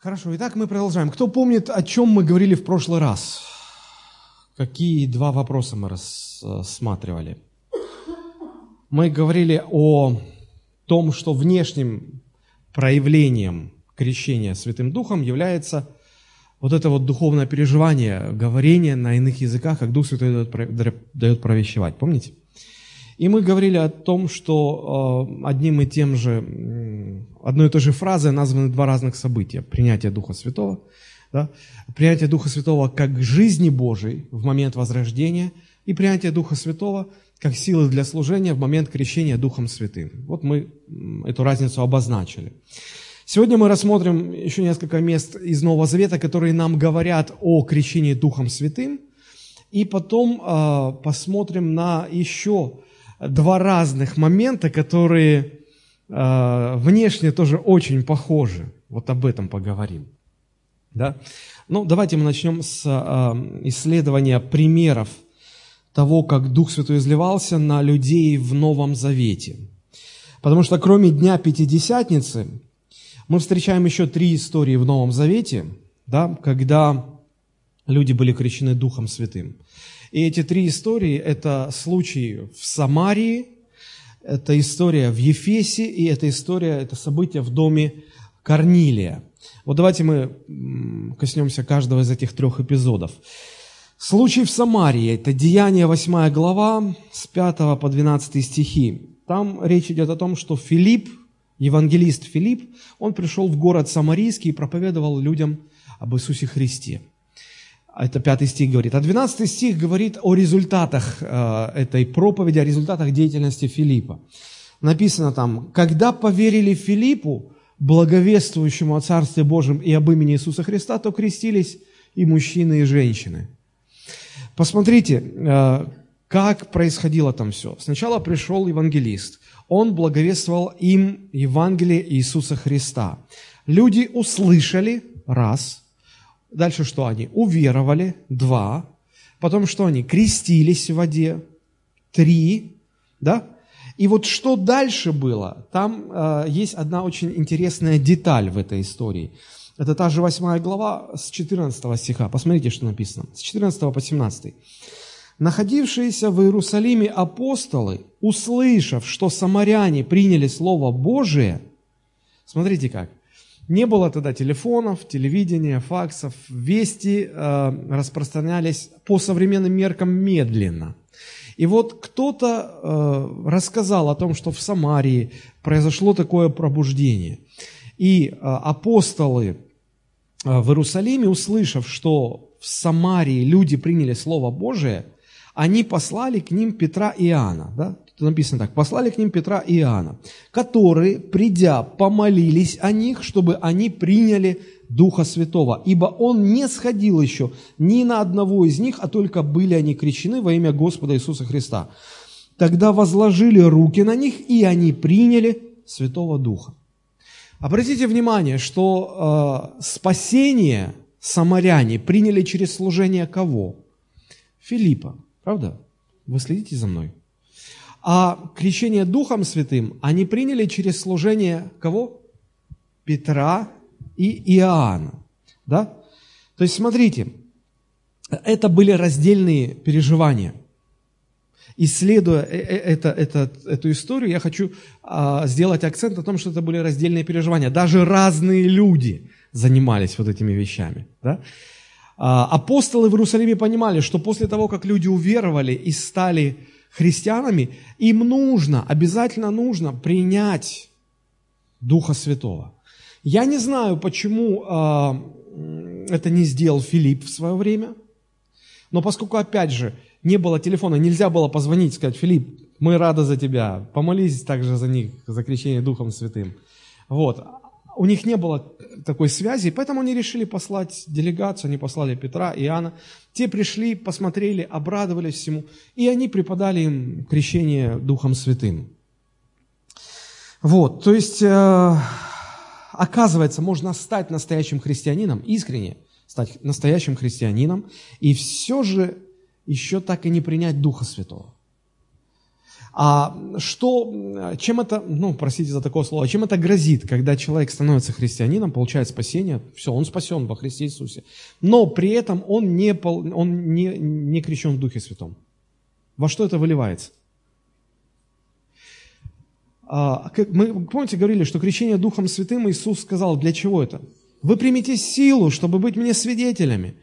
Хорошо, итак, мы продолжаем. Кто помнит, о чем мы говорили в прошлый раз? Какие два вопроса мы рассматривали? Мы говорили о том, что внешним проявлением крещения Святым Духом является вот это вот духовное переживание, говорение на иных языках, как Дух Святой дает, дает провещевать. Помните? И мы говорили о том, что э, одним и тем же, одной и той же фразой названы два разных события. Принятие Духа Святого, да? принятие Духа Святого как жизни Божией в момент возрождения и принятие Духа Святого как силы для служения в момент крещения Духом Святым. Вот мы эту разницу обозначили. Сегодня мы рассмотрим еще несколько мест из Нового Завета, которые нам говорят о крещении Духом Святым, и потом э, посмотрим на еще два разных момента, которые э, внешне тоже очень похожи. Вот об этом поговорим. Да? Ну, давайте мы начнем с э, исследования примеров того, как Дух Святой изливался на людей в Новом Завете. Потому что кроме Дня Пятидесятницы, мы встречаем еще три истории в Новом Завете, да, когда люди были крещены Духом Святым. И эти три истории – это случаи в Самарии, это история в Ефесе, и это история, это событие в доме Корнилия. Вот давайте мы коснемся каждого из этих трех эпизодов. Случай в Самарии – это Деяние 8 глава, с 5 по 12 стихи. Там речь идет о том, что Филипп, евангелист Филипп, он пришел в город Самарийский и проповедовал людям об Иисусе Христе. А это пятый стих говорит. А двенадцатый стих говорит о результатах э, этой проповеди, о результатах деятельности Филиппа. Написано там, когда поверили Филиппу, благовествующему о Царстве Божьем и об имени Иисуса Христа, то крестились и мужчины, и женщины. Посмотрите, э, как происходило там все. Сначала пришел евангелист. Он благовествовал им Евангелие Иисуса Христа. Люди услышали, раз – Дальше что они? Уверовали, два. Потом что они? Крестились в воде, три. Да? И вот что дальше было? Там э, есть одна очень интересная деталь в этой истории. Это та же восьмая глава с 14 стиха. Посмотрите, что написано. С 14 по 17. Находившиеся в Иерусалиме апостолы, услышав, что самаряне приняли Слово Божие, смотрите как, не было тогда телефонов, телевидения, факсов. Вести э, распространялись по современным меркам медленно. И вот кто-то э, рассказал о том, что в Самарии произошло такое пробуждение. И э, апостолы э, в Иерусалиме, услышав, что в Самарии люди приняли Слово Божие, они послали к ним Петра и Иоанна. Да? Написано так, послали к ним Петра и Иоанна, которые, придя, помолились о них, чтобы они приняли Духа Святого, ибо Он не сходил еще ни на одного из них, а только были они крещены во имя Господа Иисуса Христа. Тогда возложили руки на них, и они приняли Святого Духа. Обратите внимание, что э, спасение самаряне приняли через служение кого? Филиппа, правда? Вы следите за мной? А крещение Духом Святым они приняли через служение кого? Петра и Иоанна. Да? То есть, смотрите, это были раздельные переживания. Исследуя э, э, это, это, эту историю, я хочу а, сделать акцент на том, что это были раздельные переживания. Даже разные люди занимались вот этими вещами. Да? А, апостолы в Иерусалиме понимали, что после того, как люди уверовали и стали христианами, им нужно, обязательно нужно принять Духа Святого. Я не знаю, почему э, это не сделал Филипп в свое время, но поскольку, опять же, не было телефона, нельзя было позвонить, сказать, Филипп, мы рады за тебя, помолись также за них, за крещение Духом Святым. Вот у них не было такой связи, поэтому они решили послать делегацию, они послали Петра и Иоанна. Те пришли, посмотрели, обрадовались всему, и они преподали им крещение Духом Святым. Вот, то есть, э, оказывается, можно стать настоящим христианином, искренне стать настоящим христианином, и все же еще так и не принять Духа Святого. А что, чем это, ну, простите за такое слово, чем это грозит, когда человек становится христианином, получает спасение, все, он спасен во Христе Иисусе, но при этом он не, он не, не крещен в Духе Святом. Во что это выливается? А, мы, помните, говорили, что крещение Духом Святым Иисус сказал, для чего это? Вы примите силу, чтобы быть мне свидетелями.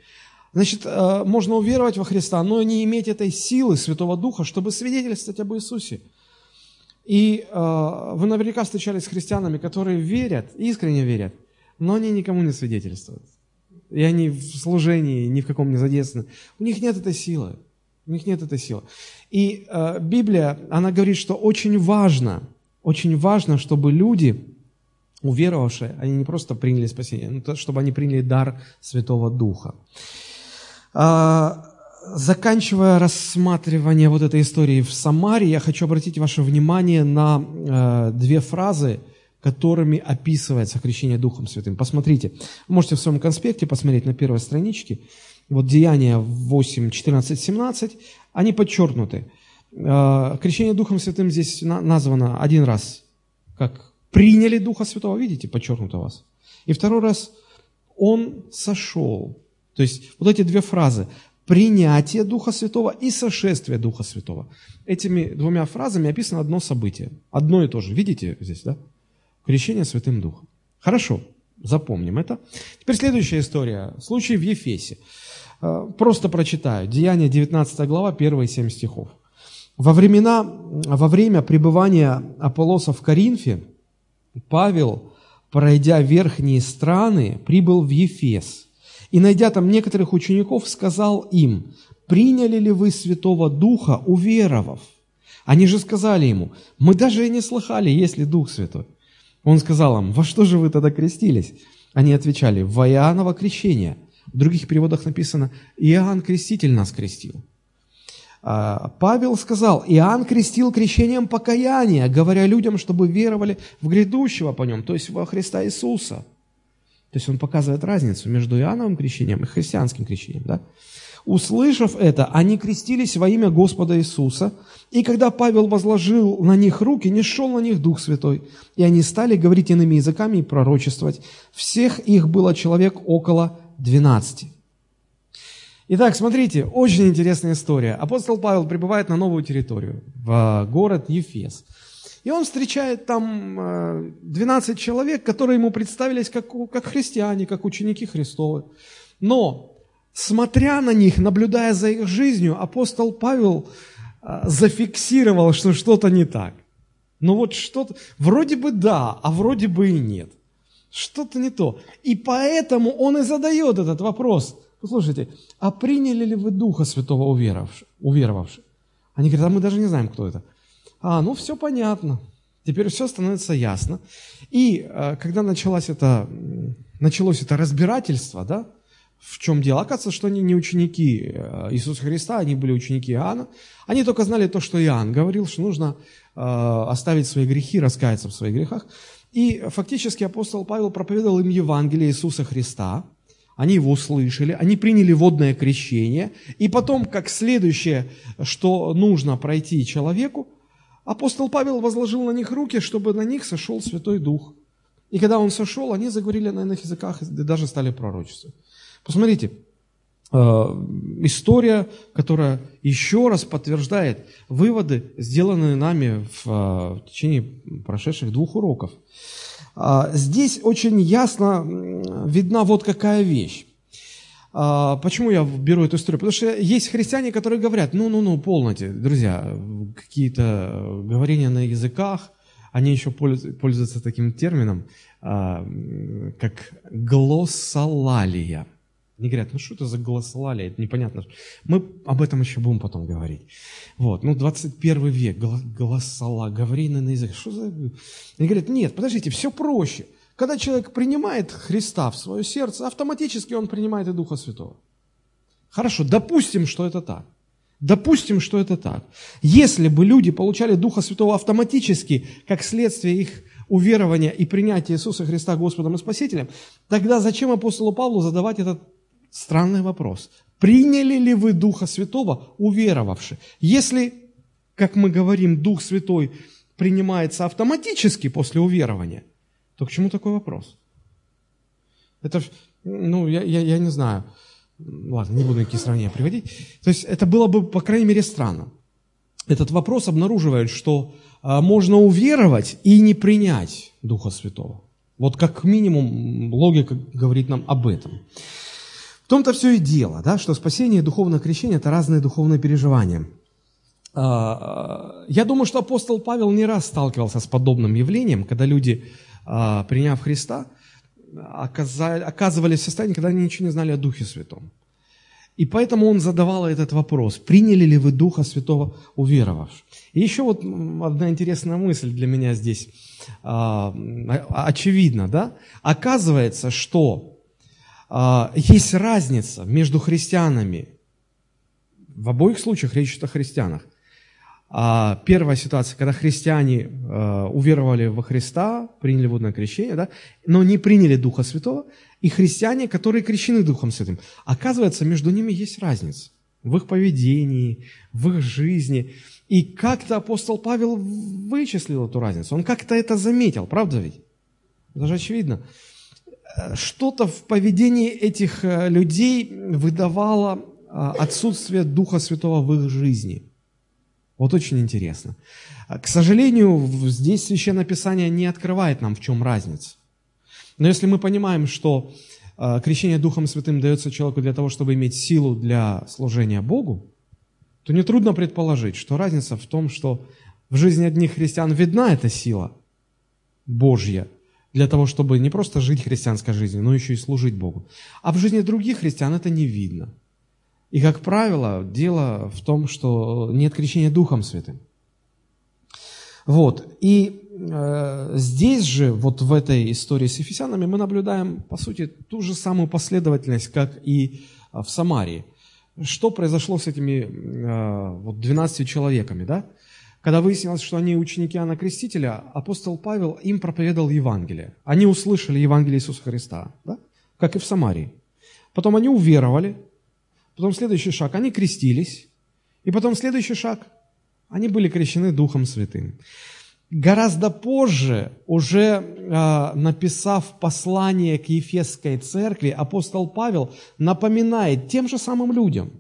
Значит, э, можно уверовать во Христа, но не иметь этой силы Святого Духа, чтобы свидетельствовать об Иисусе. И э, вы наверняка встречались с христианами, которые верят, искренне верят, но они никому не свидетельствуют. И они в служении ни в каком не задействованы. У них нет этой силы. У них нет этой силы. И э, Библия, она говорит, что очень важно – очень важно, чтобы люди, уверовавшие, они не просто приняли спасение, но чтобы они приняли дар Святого Духа. А, заканчивая рассматривание вот этой истории в Самаре, я хочу обратить ваше внимание на э, две фразы, которыми описывается крещение Духом Святым. Посмотрите, вы можете в своем конспекте посмотреть на первой страничке, вот Деяния 8, 14, 17, они подчеркнуты. Э, крещение Духом Святым здесь названо один раз, как приняли Духа Святого, видите, подчеркнуто у вас. И второй раз Он сошел. То есть вот эти две фразы принятие Духа Святого и сошествие Духа Святого. Этими двумя фразами описано одно событие. Одно и то же. Видите здесь, да? Крещение Святым Духом. Хорошо, запомним это. Теперь следующая история. Случай в Ефесе. Э, просто прочитаю. Деяние 19 глава, первые 7 стихов. Во, времена, во время пребывания Аполлоса в Коринфе Павел, пройдя верхние страны, прибыл в Ефес. И, найдя там некоторых учеников, сказал им, «Приняли ли вы Святого Духа, уверовав?» Они же сказали ему, «Мы даже и не слыхали, есть ли Дух Святой». Он сказал им, «Во что же вы тогда крестились?» Они отвечали, «Во Иоанново крещение». В других переводах написано, «Иоанн Креститель нас крестил». А, Павел сказал, Иоанн крестил крещением покаяния, говоря людям, чтобы веровали в грядущего по нем, то есть во Христа Иисуса. То есть он показывает разницу между Иоанновым крещением и христианским крещением. Да? Услышав это, они крестились во имя Господа Иисуса, и когда Павел возложил на них руки, не шел на них Дух Святой, и они стали говорить иными языками и пророчествовать. Всех их было человек около двенадцати. Итак, смотрите, очень интересная история. Апостол Павел прибывает на новую территорию, в город Ефес. И он встречает там 12 э, человек, которые ему представились как, как христиане, как ученики Христовы. Но, смотря на них, наблюдая за их жизнью, апостол Павел э, зафиксировал, что что-то не так. Ну вот что-то, вроде бы да, а вроде бы и нет. Что-то не то. И поэтому он и задает этот вопрос – Послушайте, а приняли ли вы Духа Святого уверовавших? Они говорят, а мы даже не знаем, кто это. А, ну все понятно. Теперь все становится ясно. И э, когда началось это, началось это разбирательство, да, в чем дело? Оказывается, что они не ученики э, Иисуса Христа, они были ученики Иоанна. Они только знали то, что Иоанн говорил, что нужно э, оставить свои грехи, раскаяться в своих грехах. И фактически апостол Павел проповедовал им Евангелие Иисуса Христа – они его услышали, они приняли водное крещение, и потом, как следующее, что нужно пройти человеку, апостол Павел возложил на них руки, чтобы на них сошел Святой Дух. И когда он сошел, они заговорили на иных языках и даже стали пророчествовать. Посмотрите, э, история, которая еще раз подтверждает выводы, сделанные нами в, э, течение прошедших двух уроков. А, здесь очень ясно видна вот какая вещь. А, почему я беру эту историю? Потому что есть христиане, которые говорят, ну-ну-ну, полноте, друзья, какие-то говорения на языках, они еще пользуются таким термином, а, как глоссолалия. Они говорят, ну что это за голосолалия, это непонятно. Мы об этом еще будем потом говорить. Вот, ну 21 век, голосола, говорение на язык. Что за... Они говорят, нет, подождите, все проще. Когда человек принимает Христа в свое сердце, автоматически он принимает и Духа Святого. Хорошо, допустим, что это так. Допустим, что это так. Если бы люди получали Духа Святого автоматически, как следствие их уверования и принятия Иисуса Христа Господом и Спасителем, тогда зачем апостолу Павлу задавать этот Странный вопрос. Приняли ли вы Духа Святого, уверовавши? Если как мы говорим, Дух Святой принимается автоматически после уверования, то к чему такой вопрос? Это, ну, я, я, я не знаю. Ладно, не буду никакие сравнения приводить. То есть это было бы, по крайней мере, странно. Этот вопрос обнаруживает, что а, можно уверовать и не принять Духа Святого. Вот как минимум логика говорит нам об этом. В том-то все и дело, да, что спасение и духовное крещение – это разные духовные переживания. А, я думаю, что апостол Павел не раз сталкивался с подобным явлением, когда люди, приняв Христа, оказывались в состоянии, когда они ничего не знали о Духе Святом. И поэтому он задавал этот вопрос, приняли ли вы Духа Святого, уверовавши. И еще вот одна интересная мысль для меня здесь а, очевидна, да? Оказывается, что а, есть разница между христианами, в обоих случаях речь идет о христианах, а, первая ситуация, когда христиане а, уверовали во Христа, приняли водное крещение, да, но не приняли Духа Святого, и христиане, которые крещены Духом Святым. Оказывается, между ними есть разница в их поведении, в их жизни. И как-то апостол Павел вычислил эту разницу. Он как-то это заметил, правда ведь? Это же очевидно. Что-то в поведении этих э, людей выдавало а, отсутствие Духа Святого в их жизни – вот очень интересно. К сожалению, здесь Священное Писание не открывает нам, в чем разница. Но если мы понимаем, что э, крещение Духом Святым дается человеку для того, чтобы иметь силу для служения Богу, то нетрудно предположить, что разница в том, что в жизни одних христиан видна эта сила Божья для того, чтобы не просто жить христианской жизнью, но еще и служить Богу. А в жизни других христиан это не видно – и, как правило, дело в том, что нет крещения Духом Святым. Вот. И э, здесь же, вот в этой истории с Ефесянами, мы наблюдаем, по сути, ту же самую последовательность, как и э, в Самарии. Что произошло с этими э, вот 12 человеками, да? Когда выяснилось, что они ученики Иоанна Крестителя, апостол Павел им проповедовал Евангелие. Они услышали Евангелие Иисуса Христа, да? как и в Самарии. Потом они уверовали, Потом следующий шаг, они крестились. И потом следующий шаг, они были крещены Духом Святым. Гораздо позже, уже э, написав послание к Ефесской церкви, апостол Павел напоминает тем же самым людям,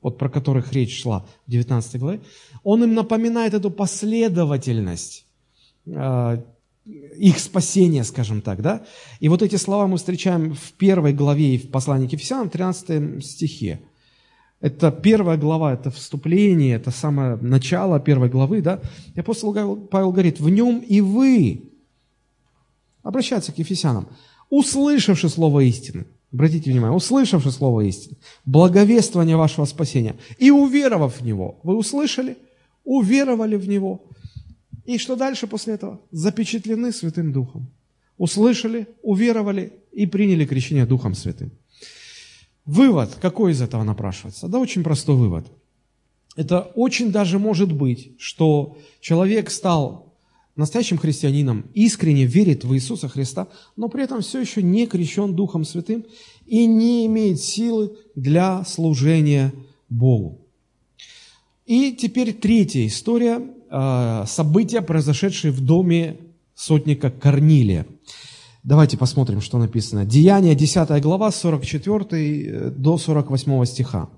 вот про которых речь шла в 19 главе, он им напоминает эту последовательность э, их спасения, скажем так, да? И вот эти слова мы встречаем в первой главе и в послании к Ефесянам, 13 стихе. Это первая глава, это вступление, это самое начало первой главы, да? И апостол Павел говорит, в нем и вы, обращается к Ефесянам, услышавши слово истины, обратите внимание, услышавши слово истины, благовествование вашего спасения и уверовав в него, вы услышали, уверовали в него, и что дальше после этого? Запечатлены Святым Духом. Услышали, уверовали и приняли крещение Духом Святым. Вывод, какой из этого напрашивается? Да очень простой вывод. Это очень даже может быть, что человек стал настоящим христианином, искренне верит в Иисуса Христа, но при этом все еще не крещен Духом Святым и не имеет силы для служения Богу. И теперь третья история, а, события, произошедшие в доме сотника Корнилия. Давайте посмотрим, что написано. Деяние, 10 глава, 44 э, до 48 стиха.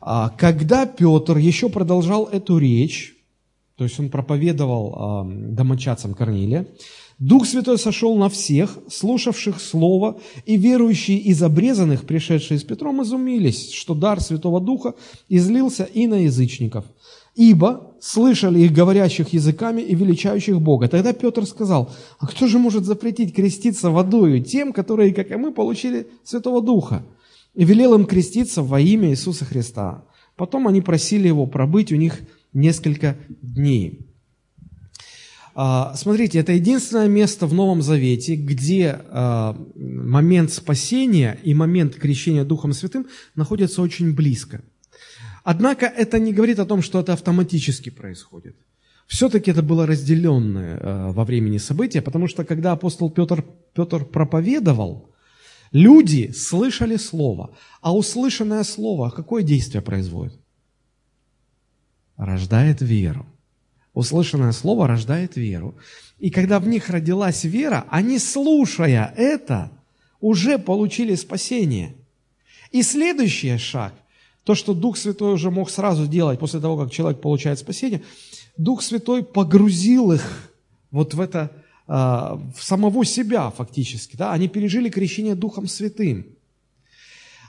«А когда Петр еще продолжал эту речь, то есть он проповедовал домочадцам Корнилия, Дух Святой сошел на всех, слушавших Слово, и верующие из обрезанных, пришедшие с Петром, изумились, что дар Святого Духа излился и на язычников – ибо слышали их говорящих языками и величающих Бога. Тогда Петр сказал, а кто же может запретить креститься водою тем, которые, как и мы, получили Святого Духа? И велел им креститься во имя Иисуса Христа. Потом они просили его пробыть у них несколько дней. А, смотрите, это единственное место в Новом Завете, где а, момент спасения и момент крещения Духом Святым находятся очень близко – Однако это не говорит о том, что это автоматически происходит. Все-таки это было разделенное э, во времени событие, потому что когда апостол Петр, Петр проповедовал, люди слышали слово, а услышанное слово какое действие производит? рождает веру. Услышанное слово рождает веру. И когда в них родилась вера, они, слушая это, уже получили спасение. И следующий шаг, то, что Дух Святой уже мог сразу делать после того, как человек получает спасение, Дух Святой погрузил их вот в это, а, в самого себя фактически. Да? Они пережили крещение Духом Святым.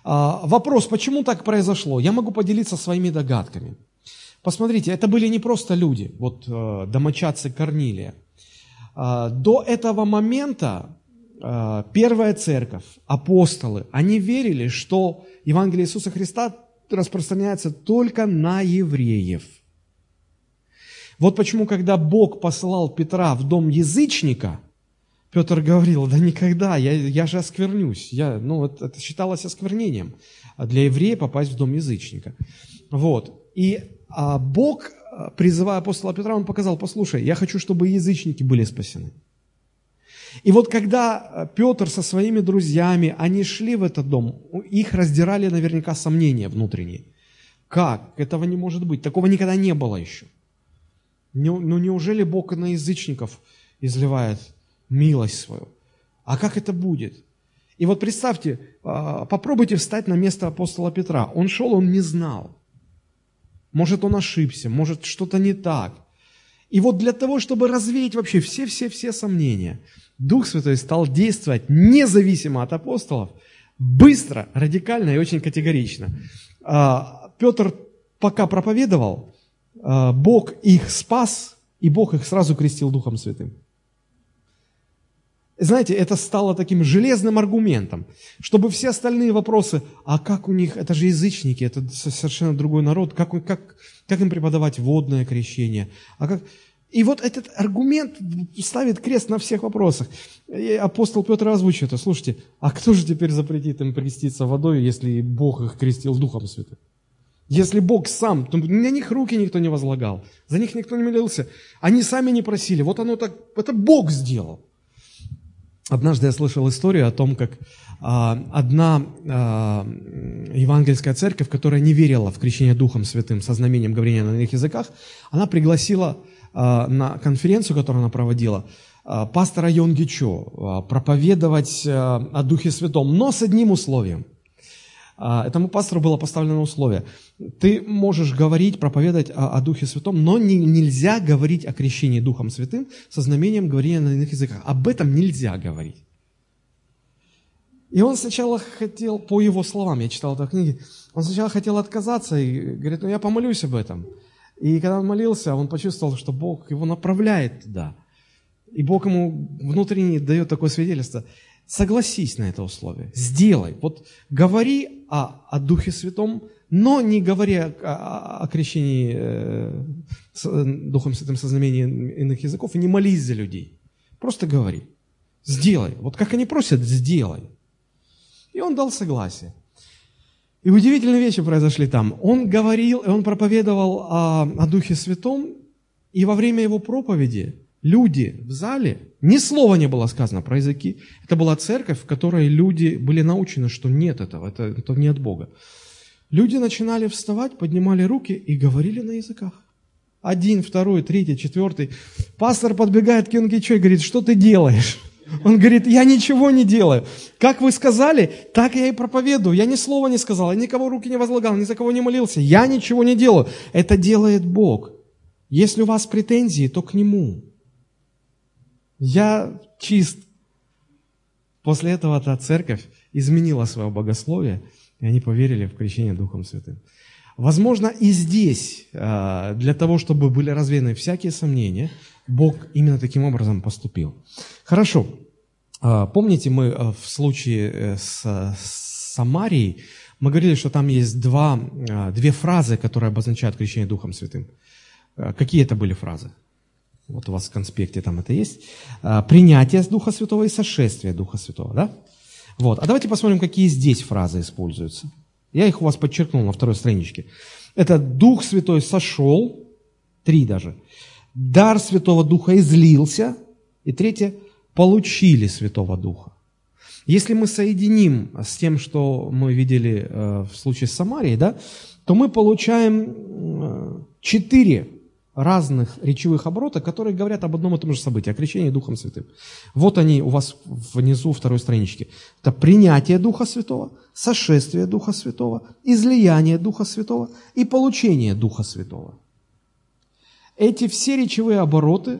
А, вопрос, почему так произошло? Я могу поделиться своими догадками. Посмотрите, это были не просто люди, вот э, домочадцы Корнилия. А, до этого момента первая церковь, апостолы, они верили, что Евангелие Иисуса Христа распространяется только на евреев. Вот почему, когда Бог послал Петра в дом язычника, Петр говорил, да никогда, я, я же осквернюсь. Я, ну, это, это считалось осквернением для еврея попасть в дом язычника. Вот. И а Бог, а, призывая апостола Петра, он показал, послушай, я хочу, чтобы язычники были спасены. И вот когда а, Петр со своими друзьями, они шли в этот дом, их раздирали наверняка сомнения внутренние. Как? Этого не может быть. Такого никогда не было еще. Ну неужели Бог на язычников изливает милость свою? А как это будет? И вот представьте, а, попробуйте встать на место апостола Петра. Он шел, он не знал. Может, он ошибся, может, что-то не так. И вот для того, чтобы развеять вообще все-все-все сомнения, Дух Святой стал действовать независимо от апостолов, быстро, радикально и очень категорично. А, Петр пока проповедовал, а, Бог их спас, и Бог их сразу крестил Духом Святым. Знаете, это стало таким железным аргументом, чтобы все остальные вопросы, а как у них, это же язычники, это совершенно другой народ, как, как, как им преподавать водное крещение, а как... И вот этот аргумент ставит крест на всех вопросах. И апостол Петр озвучивает это. Слушайте, а кто же теперь запретит им креститься водой, если Бог их крестил Духом Святым? Если Бог сам, то на них руки никто не возлагал, за них никто не молился, они сами не просили. Вот оно так, это Бог сделал. Однажды я слышал историю о том, как а, одна а, евангельская церковь, которая не верила в крещение Духом Святым со знамением говорения на иных языках, она пригласила а, на конференцию, которую она проводила, а, пастора Йонги Чо а, проповедовать а, о Духе Святом, но с одним условием. А, этому пастору было поставлено условие. Ты можешь говорить, проповедовать о, о Духе Святом, но не, нельзя говорить о крещении Духом Святым со знамением говорения на иных языках. Об этом нельзя говорить. И он сначала хотел, по его словам, я читал эту книгу, он сначала хотел отказаться и говорит, ну я помолюсь об этом. И когда он молился, он почувствовал, что Бог его направляет туда. И Бог ему внутренне дает такое свидетельство. Согласись на это условие, сделай. Вот говори о, о Духе Святом, но не говори о, о, крещении э, с, Духом Святым со знамением иных языков и не молись за людей. Просто говори. Сделай. Вот как они просят, сделай. И он дал согласие. И удивительные вещи произошли там. Он говорил, он проповедовал о, о Духе Святом, и во время его проповеди люди в зале, ни слова не было сказано про языки. Это была церковь, в которой люди были научены, что нет этого, это, это не от Бога. Люди начинали вставать, поднимали руки и говорили на языках. Один, второй, третий, четвертый. Пастор подбегает к Юнгичу и говорит, что ты делаешь? Он говорит, я ничего не делаю. Как вы сказали, так я и проповедую. Я ни слова не сказал, я никого руки не возлагал, ни за кого не молился. Я ничего не делаю. Это делает Бог. Если у вас претензии, то к Нему. Я чист. После этого та церковь изменила свое богословие, и они поверили в крещение Духом Святым. Возможно, и здесь, а, для того, чтобы были развеяны всякие сомнения, Бог именно таким образом поступил. Хорошо. А, помните, мы а, в случае э, с Самарией, мы говорили, что там есть два, две фразы, которые обозначают крещение Духом Святым. Какие это были фразы? Вот у вас в конспекте там это есть. А, принятие Духа Святого и сошествие Духа Святого, да? Вот. А давайте посмотрим, какие здесь фразы используются. Я их у вас подчеркнул на второй страничке. Это Дух Святой сошел, три даже. Дар Святого Духа излился. И третье, получили Святого Духа. Если мы соединим с тем, что мы видели э, в случае с Самарией, да, то мы получаем э, четыре разных речевых оборота, которые говорят об одном и том же событии, о крещении Духом Святым. Вот они у вас внизу второй странички. Это принятие Духа Святого, сошествие Духа Святого, излияние Духа Святого и получение Духа Святого. Эти все речевые обороты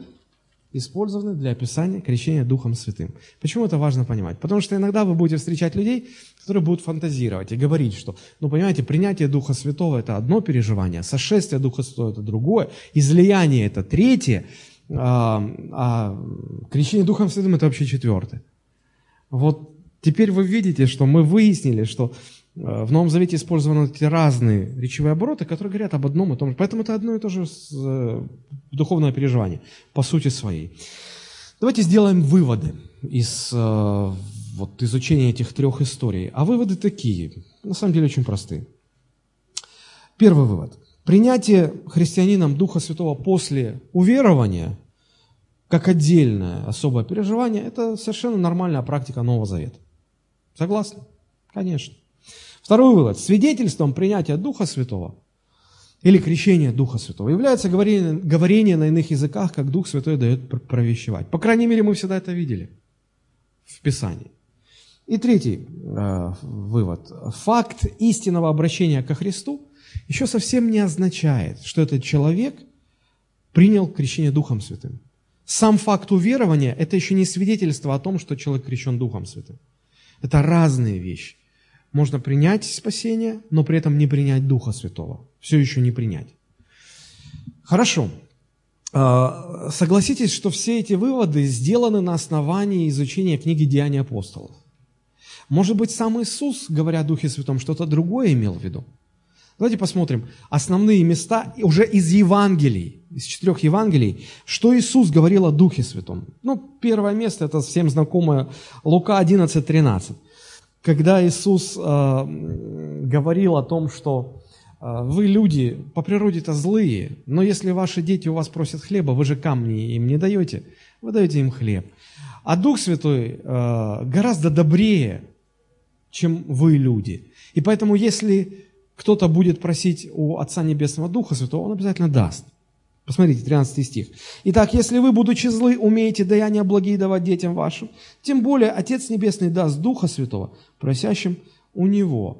использованы для описания крещения Духом Святым. Почему это важно понимать? Потому что иногда вы будете встречать людей, которые будут фантазировать и говорить, что, ну, понимаете, принятие Духа Святого – это одно переживание, сошествие Духа Святого – это другое, излияние – это третье, а, а крещение Духом Святым – это вообще четвертое. Вот теперь вы видите, что мы выяснили, что в Новом Завете использованы эти разные речевые обороты, которые говорят об одном и том же. Поэтому это одно и то же э, духовное переживание по сути своей. Давайте сделаем выводы из э, вот, изучения этих трех историй. А выводы такие, на самом деле очень простые. Первый вывод. Принятие христианином Духа Святого после уверования, как отдельное особое переживание, это совершенно нормальная практика Нового Завета. Согласны? Конечно. Второй вывод. Свидетельством принятия Духа Святого или крещения Духа Святого является говорение, говорение на иных языках, как Дух Святой дает провещевать. По крайней мере, мы всегда это видели в Писании. И третий э, вывод. Факт истинного обращения ко Христу еще совсем не означает, что этот человек принял крещение Духом Святым. Сам факт уверования – это еще не свидетельство о том, что человек крещен Духом Святым. Это разные вещи. Можно принять спасение, но при этом не принять Духа Святого. Все еще не принять. Хорошо. А, согласитесь, что все эти выводы сделаны на основании изучения книги Деяний апостолов. Может быть, сам Иисус, говоря о Духе Святом, что-то другое имел в виду? Давайте посмотрим основные места уже из Евангелий, из четырех Евангелий, что Иисус говорил о Духе Святом. Ну, первое место, это всем знакомое Лука 11, 13 когда Иисус э, говорил о том, что э, вы люди по природе-то злые, но если ваши дети у вас просят хлеба, вы же камни им не даете, вы даете им хлеб. А Дух Святой э, гораздо добрее, чем вы люди. И поэтому, если кто-то будет просить у Отца Небесного Духа Святого, он обязательно даст. Посмотрите, 13 стих. «Итак, если вы, будучи злы, умеете даяния благие давать детям вашим, тем более Отец Небесный даст Духа Святого, просящим у Него».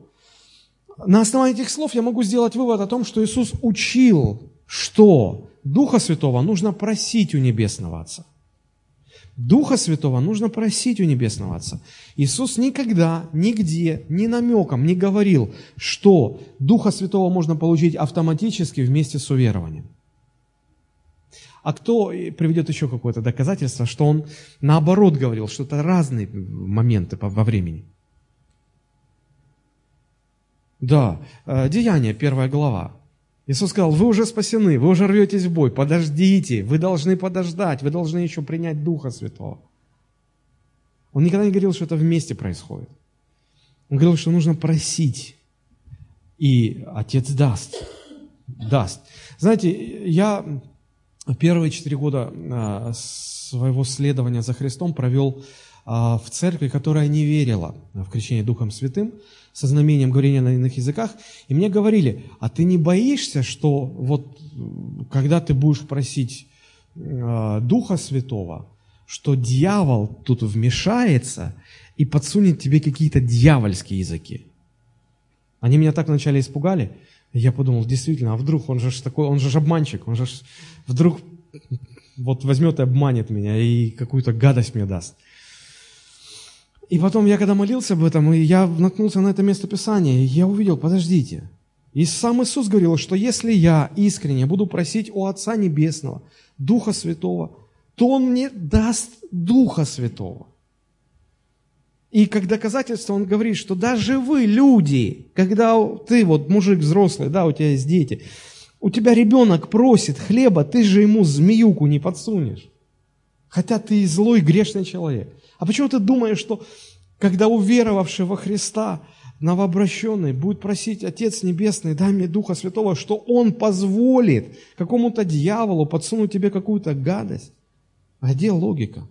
На основании этих слов я могу сделать вывод о том, что Иисус учил, что Духа Святого нужно просить у Небесного Отца. Духа Святого нужно просить у Небесного Отца. Иисус никогда, нигде, ни намеком не говорил, что Духа Святого можно получить автоматически вместе с уверованием. А кто приведет еще какое-то доказательство, что он наоборот говорил, что это разные моменты во времени? Да, э, Деяние, первая глава. Иисус сказал, вы уже спасены, вы уже рветесь в бой, подождите, вы должны подождать, вы должны еще принять Духа Святого. Он никогда не говорил, что это вместе происходит. Он говорил, что нужно просить, и Отец даст. Даст. Знаете, я первые четыре года а, своего следования за Христом провел а, в церкви, которая не верила в крещение Духом Святым, со знамением говорения на иных языках, и мне говорили, а ты не боишься, что вот когда ты будешь просить а, Духа Святого, что дьявол тут вмешается и подсунет тебе какие-то дьявольские языки? Они меня так вначале испугали, я подумал, действительно, а вдруг он же такой, он же обманщик, он же вдруг вот возьмет и обманет меня и какую-то гадость мне даст. И потом я когда молился об этом, я наткнулся на это место Писания, и я увидел, подождите, и сам Иисус говорил, что если я искренне буду просить у Отца Небесного Духа Святого, то Он мне даст Духа Святого. И как доказательство он говорит, что даже вы, люди, когда ты вот мужик взрослый, да, у тебя есть дети, у тебя ребенок просит хлеба, ты же ему змеюку не подсунешь. Хотя ты и злой, грешный человек. А почему ты думаешь, что когда уверовавший во Христа, новообращенный, будет просить Отец Небесный, дай мне Духа Святого, что Он позволит какому-то дьяволу подсунуть тебе какую-то гадость? А где логика?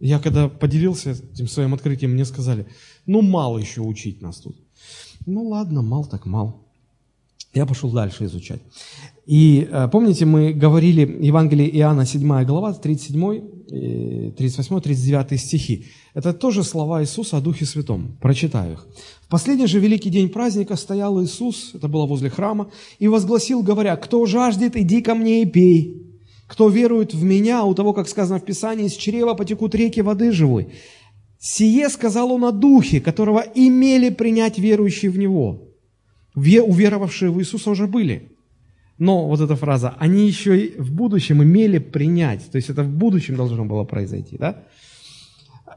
Я когда поделился этим своим открытием, мне сказали, ну мало еще учить нас тут. Ну ладно, мал так мал. Я пошел дальше изучать. И э, помните, мы говорили Евангелие Иоанна, 7 глава, 37, 38, 39 стихи. Это тоже слова Иисуса о Духе Святом. Прочитаю их. «В последний же великий день праздника стоял Иисус, это было возле храма, и возгласил, говоря, «Кто жаждет, иди ко мне и пей. Кто верует в Меня, у того, как сказано в Писании, из чрева потекут реки воды живой». Сие сказал он о Духе, которого имели принять верующие в Него. Уверовавшие в Иисуса уже были. Но вот эта фраза, они еще и в будущем имели принять, то есть это в будущем должно было произойти, да?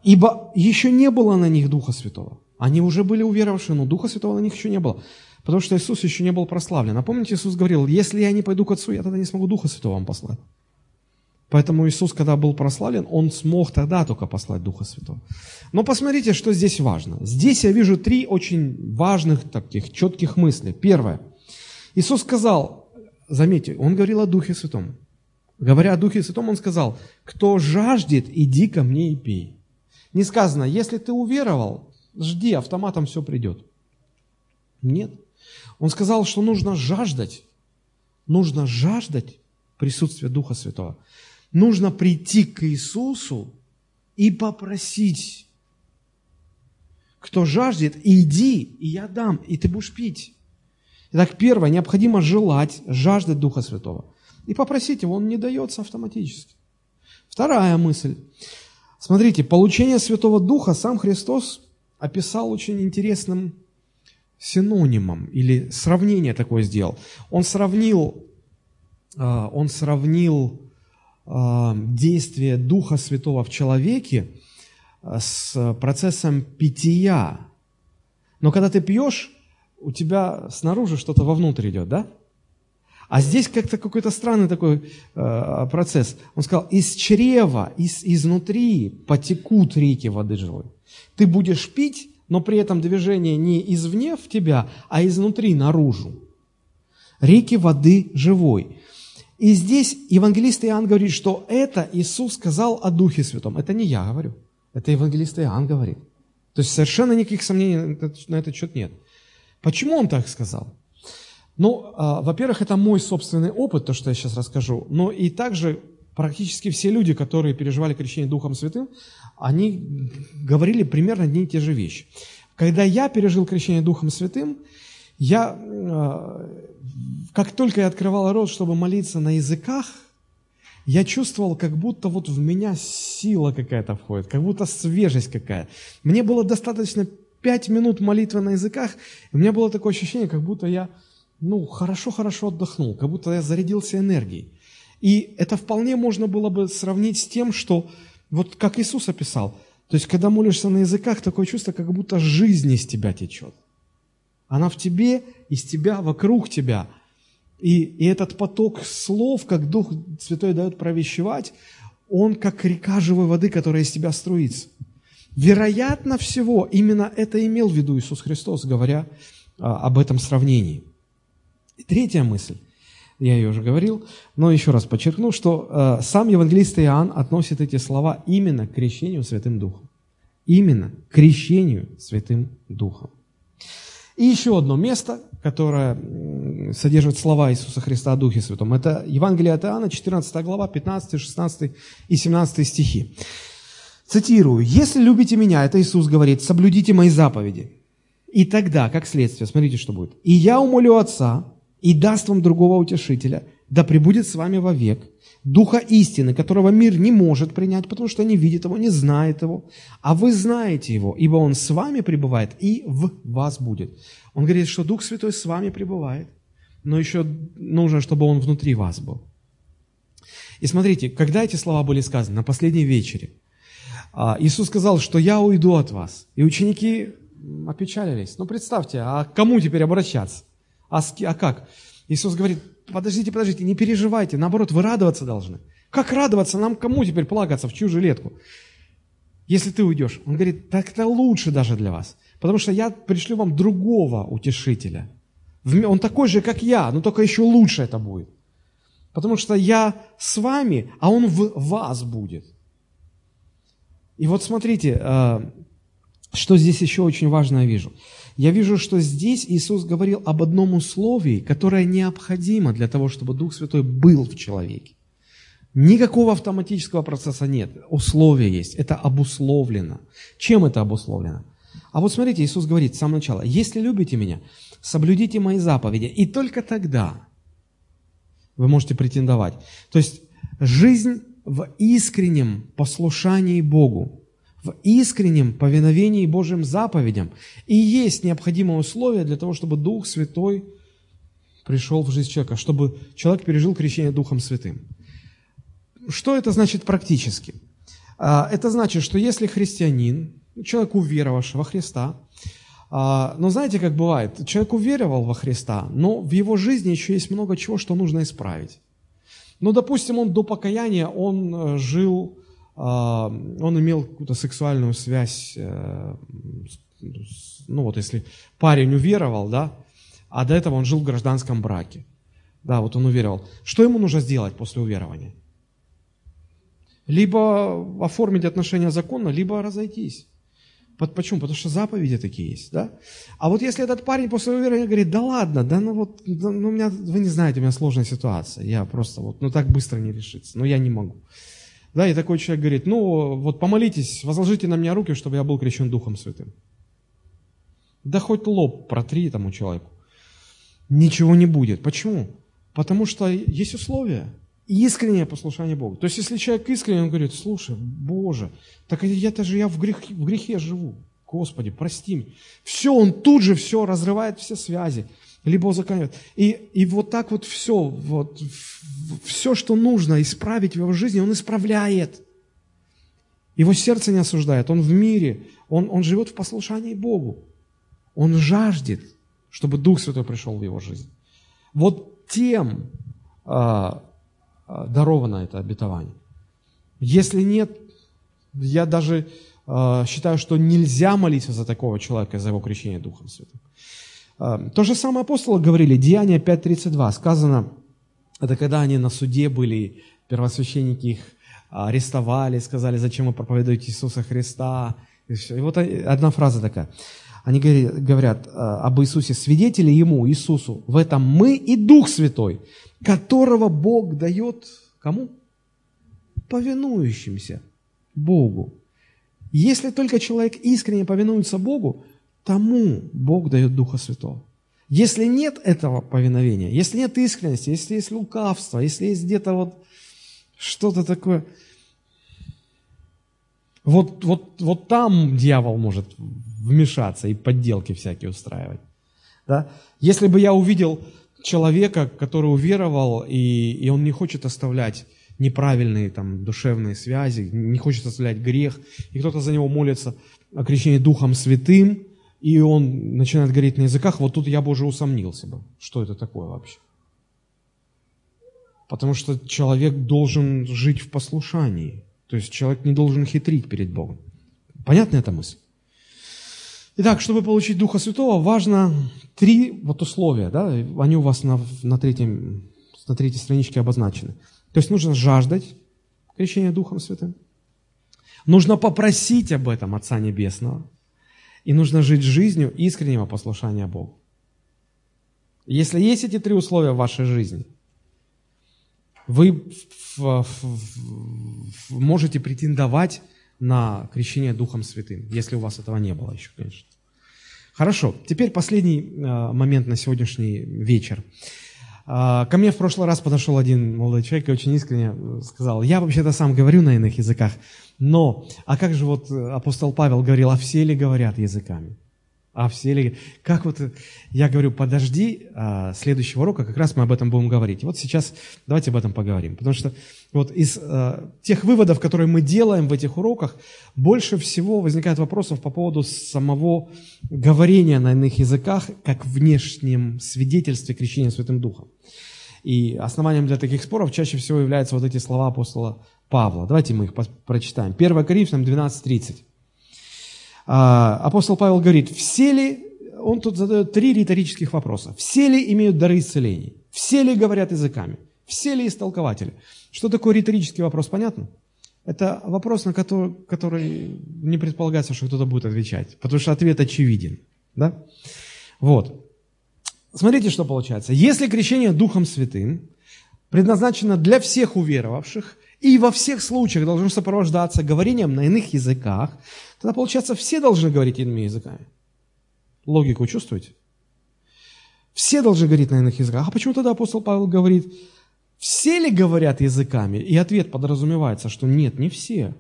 Ибо еще не было на них Духа Святого. Они уже были уверовавшие, но Духа Святого на них еще не было. Потому что Иисус еще не был прославлен. А помните, Иисус говорил, если я не пойду к Отцу, я тогда не смогу Духа Святого вам послать. Поэтому Иисус, когда был прославлен, Он смог тогда только послать Духа Святого. Но посмотрите, что здесь важно. Здесь я вижу три очень важных таких четких мысли. Первое. Иисус сказал, заметьте, он говорил о Духе Святом. Говоря о Духе Святом, он сказал, кто жаждет, иди ко мне и пей. Не сказано, если ты уверовал, жди, автоматом все придет. Нет. Он сказал, что нужно жаждать. Нужно жаждать присутствия Духа Святого. Нужно прийти к Иисусу и попросить. Кто жаждет, иди, и я дам, и ты будешь пить. Итак, первое, необходимо желать, жаждать Духа Святого. И попросить Его, Он не дается автоматически. Вторая мысль. Смотрите, получение Святого Духа сам Христос описал очень интересным синонимом или сравнение такое сделал. Он сравнил, а, он сравнил действие Духа Святого в человеке а, с процессом питья. Но когда ты пьешь, у тебя снаружи что-то вовнутрь идет, да? А здесь как-то какой-то странный такой э, процесс. Он сказал, из чрева, из, изнутри потекут реки воды живой. Ты будешь пить, но при этом движение не извне в тебя, а изнутри наружу. Реки воды живой. И здесь евангелист Иоанн говорит, что это Иисус сказал о Духе Святом. Это не я говорю, это евангелист Иоанн говорит. То есть совершенно никаких сомнений на этот счет нет. Почему он так сказал? Ну, а, во-первых, это мой собственный опыт, то, что я сейчас расскажу, но и также практически все люди, которые переживали крещение Духом Святым, они говорили примерно одни и те же вещи. Когда я пережил крещение Духом Святым, я, а, как только я открывал рот, чтобы молиться на языках, я чувствовал, как будто вот в меня сила какая-то входит, как будто свежесть какая. Мне было достаточно пять минут молитвы на языках, и у меня было такое ощущение, как будто я, ну, хорошо-хорошо отдохнул, как будто я зарядился энергией. И это вполне можно было бы сравнить с тем, что, вот как Иисус описал, то есть, когда молишься на языках, такое чувство, как будто жизнь из тебя течет. Она в тебе, из тебя, вокруг тебя. И, и этот поток слов, как Дух Святой дает провещевать, он как река живой воды, которая из тебя струится. Вероятно всего, именно это имел в виду Иисус Христос, говоря а, об этом сравнении. И третья мысль, я ее уже говорил, но еще раз подчеркну, что а, сам евангелист Иоанн относит эти слова именно к крещению Святым Духом. Именно к крещению Святым Духом. И еще одно место, которое содержит слова Иисуса Христа о Духе Святом, это Евангелие от Иоанна, 14 глава, 15, 16 и 17 стихи. Цитирую, «Если любите меня, это Иисус говорит, соблюдите мои заповеди». И тогда, как следствие, смотрите, что будет. «И я умолю Отца, и даст вам другого утешителя, да пребудет с вами вовек, Духа истины, которого мир не может принять, потому что не видит его, не знает его, а вы знаете его, ибо он с вами пребывает и в вас будет». Он говорит, что Дух Святой с вами пребывает, но еще нужно, чтобы он внутри вас был. И смотрите, когда эти слова были сказаны? На последней вечере – а, Иисус сказал, что я уйду от вас. И ученики опечалились. Ну, представьте, а к кому теперь обращаться? А, с, а как? Иисус говорит, подождите, подождите, не переживайте, наоборот, вы радоваться должны. Как радоваться? Нам кому теперь плакаться, в чью жилетку? Если ты уйдешь. Он говорит, так это лучше даже для вас. Потому что я пришлю вам другого утешителя. Он такой же, как я, но только еще лучше это будет. Потому что я с вами, а он в вас будет. И вот смотрите, э, Что здесь еще очень важно я вижу? Я вижу, что здесь Иисус говорил об одном условии, которое необходимо для того, чтобы Дух Святой был в человеке. Никакого автоматического процесса нет. Условие есть. Это обусловлено. Чем это обусловлено? А вот смотрите, Иисус говорит с самого начала, если любите меня, соблюдите мои заповеди, и только тогда вы можете претендовать. То есть жизнь в искреннем послушании Богу, в искреннем повиновении Божьим заповедям и есть необходимое условие для того, чтобы Дух Святой пришел в жизнь человека, чтобы человек пережил крещение Духом Святым. Что это значит практически? А, это значит, что если христианин, человек, уверовавший во Христа, а, но знаете, как бывает, человек уверовал во Христа, но в его жизни еще есть много чего, что нужно исправить. Ну, допустим, он до покаяния, он э, жил он имел какую-то сексуальную связь, э, ну вот если парень уверовал, да, а до этого он жил в гражданском браке. Да, вот он уверовал. Что ему нужно сделать после уверования? Либо оформить отношения законно, либо разойтись. Почему? Потому что заповеди такие есть, да? А вот если этот парень после уверования говорит, да ладно, да ну вот, да, ну у меня, вы не знаете, у меня сложная ситуация, я просто вот, ну так быстро не решится, но я не могу. Да, и такой человек говорит, ну вот помолитесь, возложите на меня руки, чтобы я был крещен Духом Святым. Да хоть лоб протри тому человеку. Ничего не будет. Почему? Потому что есть условия. Искреннее послушание Богу. То есть, если человек искренне, он говорит, слушай, Боже, так это же я в, грех, в грехе живу. Господи, прости меня. Все, он тут же все разрывает все связи либо узаконивает. И, и вот так вот все, вот, все, что нужно исправить в его жизни, он исправляет. Его сердце не осуждает, он в мире, он, он живет в послушании Богу. Он жаждет, чтобы Дух Святой пришел в его жизнь. Вот тем а, а, даровано это обетование. Если нет, я даже а, считаю, что нельзя молиться за такого человека, за его крещение Духом Святым. А, то же самое апостолы говорили, Деяние 5.32, сказано, это когда они на суде были, первосвященники их арестовали, сказали, зачем вы проповедуете Иисуса Христа. И, и вот одна фраза такая. Они говорят а, об Иисусе, свидетели Ему, Иисусу, в этом мы и Дух Святой, которого Бог дает кому? Повинующимся Богу. Если только человек искренне повинуется Богу, тому Бог дает Духа Святого. Если нет этого повиновения, если нет искренности, если есть лукавство, если есть где-то вот что-то такое, вот, вот, вот там дьявол может вмешаться и подделки всякие устраивать. Да? Если бы я увидел человека, который уверовал, и, и он не хочет оставлять неправильные там, душевные связи, не хочет оставлять грех, и кто-то за него молится о крещении Духом Святым, и он начинает говорить на языках, вот тут я бы уже усомнился бы, что это такое вообще. Потому что человек должен жить в послушании. То есть человек не должен хитрить перед Богом. Понятна эта мысль? Итак, чтобы получить Духа Святого, важно три вот условия, да, они у вас на, на, третьем, на третьей страничке обозначены. То есть нужно жаждать крещения Духом Святым, нужно попросить об этом Отца Небесного, и нужно жить жизнью искреннего послушания Богу. Если есть эти три условия в вашей жизни, вы можете претендовать на крещение Духом Святым, если у вас этого не было еще, конечно. Хорошо, теперь последний э, момент на сегодняшний вечер. Э, ко мне в прошлый раз подошел один молодой человек и очень искренне сказал, я вообще-то сам говорю на иных языках, но, а как же вот э, апостол Павел говорил, а все ли говорят языками? А все ли... Как вот... Э, я говорю, подожди а, следующего урока, как раз мы об этом будем говорить. Вот сейчас давайте об этом поговорим. Потому что вот из а, тех выводов, которые мы делаем в этих уроках, больше всего возникает вопросов по поводу самого говорения на иных языках, как внешнем свидетельстве крещения Святым Духом. И основанием для таких споров чаще всего являются вот эти слова апостола Павла. Давайте мы их прочитаем. 1 Коринфянам 12.30. А, апостол Павел говорит, все ли, он тут задает три риторических вопроса. Все ли имеют дары исцелений? Все ли говорят языками? Все ли истолкователи? Что такое риторический вопрос, понятно? Это вопрос, на который, который не предполагается, что кто-то будет отвечать, потому что ответ очевиден. Да? Вот. Смотрите, что получается. Если крещение Духом Святым предназначено для всех уверовавших и во всех случаях должно сопровождаться говорением на иных языках, тогда, получается, все должны говорить иными языками. Логику чувствуете? Все должны говорить на иных языках. А почему тогда апостол Павел говорит, все ли говорят языками? И ответ подразумевается, что нет, не все.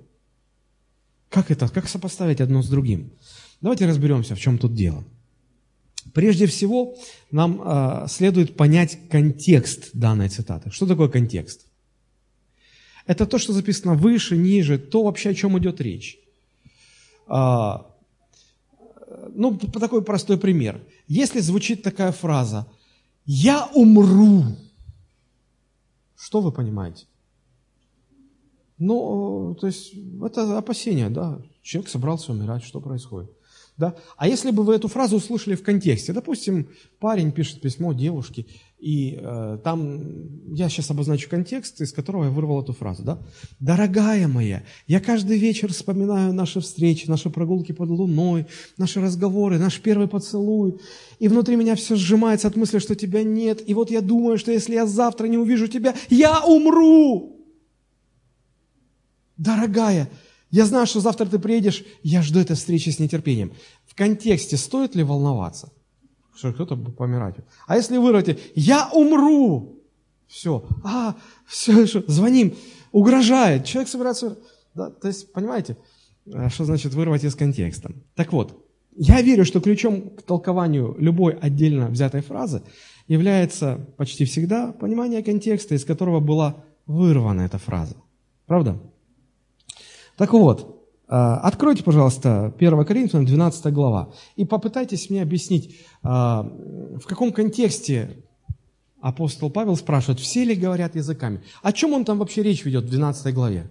Как это? Как сопоставить одно с другим? Давайте разберемся, в чем тут дело. Прежде всего, нам э, следует понять контекст данной цитаты. Что такое контекст? Это то, что записано выше, ниже, то вообще, о чем идет речь. А, ну, такой простой пример. Если звучит такая фраза «Я умру», что вы понимаете? Ну, то есть, это опасение, да. Человек собрался умирать, что происходит? Да? А если бы вы эту фразу услышали в контексте, допустим, парень пишет письмо девушке, и э, там, я сейчас обозначу контекст, из которого я вырвал эту фразу, да? «Дорогая моя, я каждый вечер вспоминаю наши встречи, наши прогулки под луной, наши разговоры, наш первый поцелуй, и внутри меня все сжимается от мысли, что тебя нет, и вот я думаю, что если я завтра не увижу тебя, я умру!» Дорогая, я знаю, что завтра ты приедешь, я жду этой встречи с нетерпением. В контексте стоит ли волноваться? Что кто-то будет помирать. А если вырвете, я умру, все, а, все, что, звоним, угрожает, человек собирается, да, то есть, понимаете, э, что значит вырвать из контекста. Так вот, я верю, что ключом к толкованию любой отдельно взятой фразы является почти всегда понимание контекста, из которого была вырвана эта фраза. Правда? Так вот, а, откройте, пожалуйста, 1 Коринфянам 12 глава и попытайтесь мне объяснить, а, в каком контексте апостол Павел спрашивает, все ли говорят языками. О чем он там вообще речь ведет в 12 главе?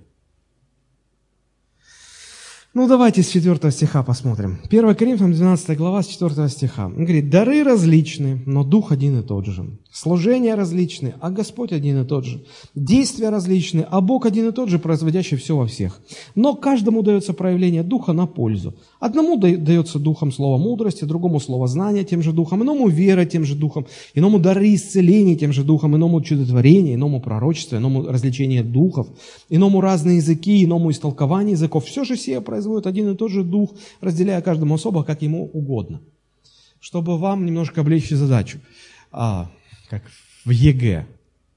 Ну, давайте с 4 стиха посмотрим. 1 Коринфянам 12 глава с 4 стиха. Он говорит, дары различны, но дух один и тот же. Служения различны, а Господь один и тот же. Действия различны, а Бог один и тот же, производящий все во всех. Но каждому дается проявление духа на пользу. Одному дается духом слово мудрости, другому слово знания тем же духом, иному вера тем же духом, иному дары исцеления тем же духом, иному чудотворение, иному пророчество, иному развлечение духов, иному разные языки, иному истолкование языков. Все же сие производит один и тот же дух, разделяя каждому особо, как ему угодно. Чтобы вам немножко облегчить задачу. Как в ЕГЭ,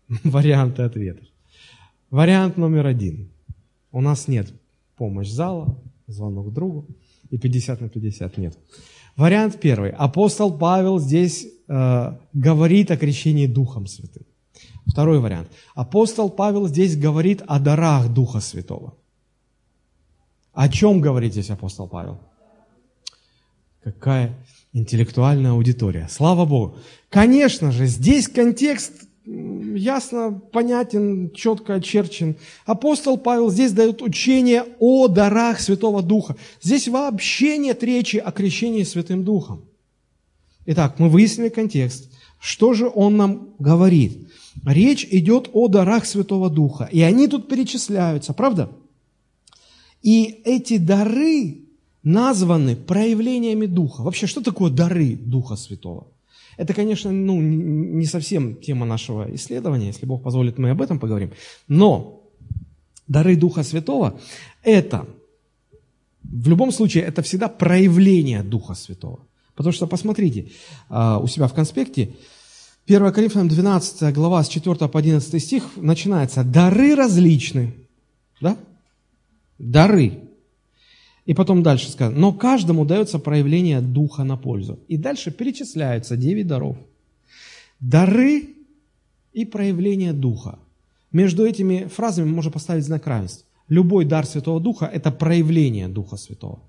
варианты ответов. Вариант номер один. У нас нет помощь зала, звонок другу, и 50 на 50 нет. Вариант первый. Апостол Павел здесь э, говорит о крещении Духом Святым. Второй вариант. Апостол Павел здесь говорит о дарах Духа Святого. О чем говорит здесь апостол Павел? Какая интеллектуальная аудитория. Слава Богу. Конечно же, здесь контекст ясно, понятен, четко очерчен. Апостол Павел здесь дает учение о дарах Святого Духа. Здесь вообще нет речи о крещении Святым Духом. Итак, мы выяснили контекст. Что же он нам говорит? Речь идет о дарах Святого Духа. И они тут перечисляются, правда? И эти дары названы проявлениями Духа. Вообще, что такое дары Духа Святого? Это, конечно, ну, не совсем тема нашего исследования, если Бог позволит, мы об этом поговорим. Но дары Духа Святого – это, в любом случае, это всегда проявление Духа Святого. Потому что, посмотрите, а, у себя в конспекте, 1 Коринфянам 12 глава с 4 по 11 стих начинается «Дары различны». Да? Дары. И потом дальше сказано, но каждому дается проявление духа на пользу. И дальше перечисляются девять даров. Дары и проявление духа. Между этими фразами можно поставить знак равенства. Любой дар Святого Духа – это проявление Духа Святого.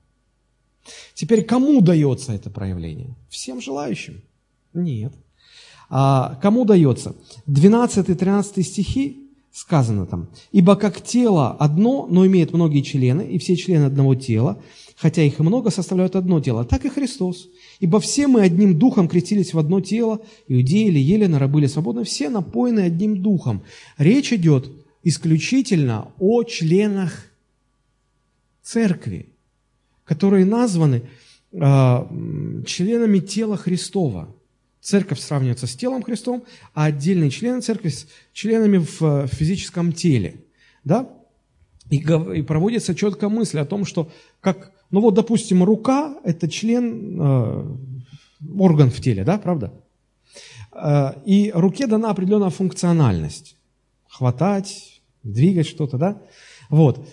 Теперь кому дается это проявление? Всем желающим? Нет. А кому дается? 12-13 стихи сказано там, «Ибо как тело одно, но имеет многие члены, и все члены одного тела, хотя их и много, составляют одно тело, так и Христос. Ибо все мы одним духом крестились в одно тело, иудеи или елены, рабы или свободны, все напоены одним духом». Речь идет исключительно о членах церкви, которые названы э, членами тела Христова. Церковь сравнивается с телом Христом, а отдельные члены церкви с членами в физическом теле. Да? И, и проводится четкая мысль о том, что как, ну вот, допустим, рука – это член, э, орган в теле, да, правда? Э, и руке дана определенная функциональность. Хватать, двигать что-то, да? Вот.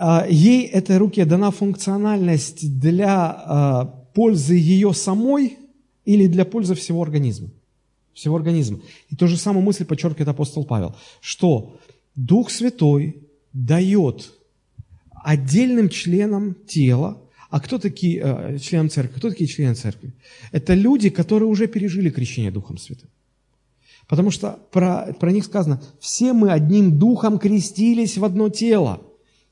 Э, ей, этой руке, дана функциональность для э, пользы ее самой или для пользы всего организма. Всего организма. И ту же самую мысль подчеркивает апостол Павел, что Дух Святой дает отдельным членам тела, а кто такие э, члены церкви? Кто такие члены церкви? Это люди, которые уже пережили крещение Духом Святым. Потому что про, про них сказано, все мы одним духом крестились в одно тело.